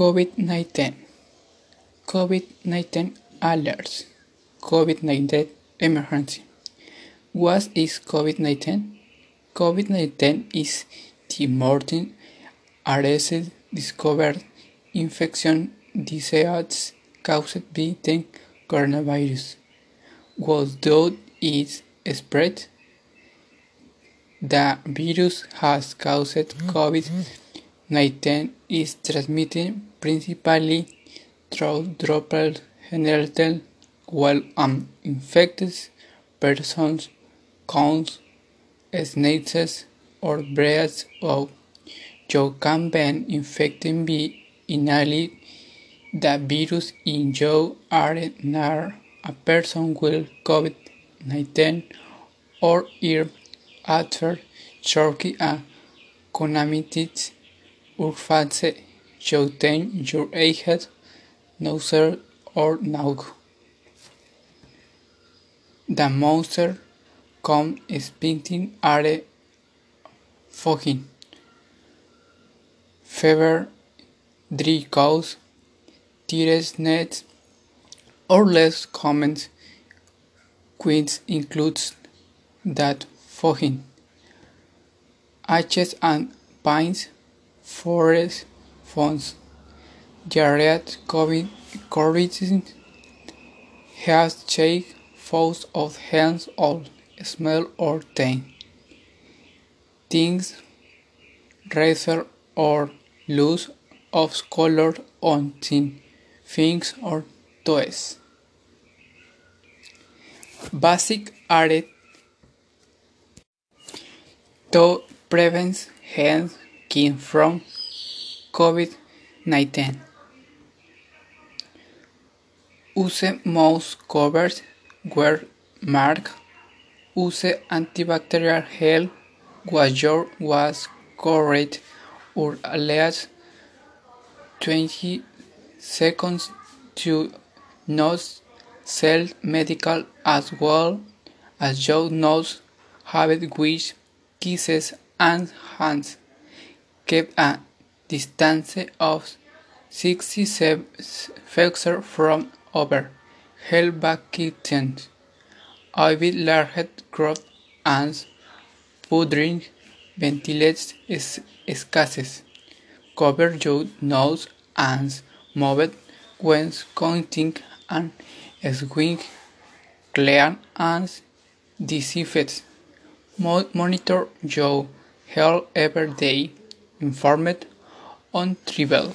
COVID-19 COVID-19 alerts COVID-19 emergency What is COVID-19? COVID-19 is the modern arrested discovered infection disease caused by the coronavirus. Does it spread? The virus has caused COVID-19 is transmitted principally through droplets generated while an infected person coughs, sneezes, or breathes out. You can be infected by inhaling the virus in your air a person with COVID-19 or ear after choking a contaminated surface using your eyes, nose or mouth. The most common symptoms are fatigue, fever, three cows, cough, tiredness, or less common Queens includes that fatigue, aches and pains, forest phones, diarrhea, COVID, head shake, loss of hands or smell or taste, things razor or loss of color on thin things or toys. Basic are to prevent hand skin from COVID-19. Use mouth covers, wear mask, use antibacterial gel, wash your was correct or at least 20 seconds to not self medical as well as your nose have with kisses and hands. Keep a distance of 67 feet from other health kitchens. Avoid large crowds and pudding ventilate spaces. Cover your nose and mouth when coughing and swing clean and disinfect. Monitor your health every day. Informed on Tribal.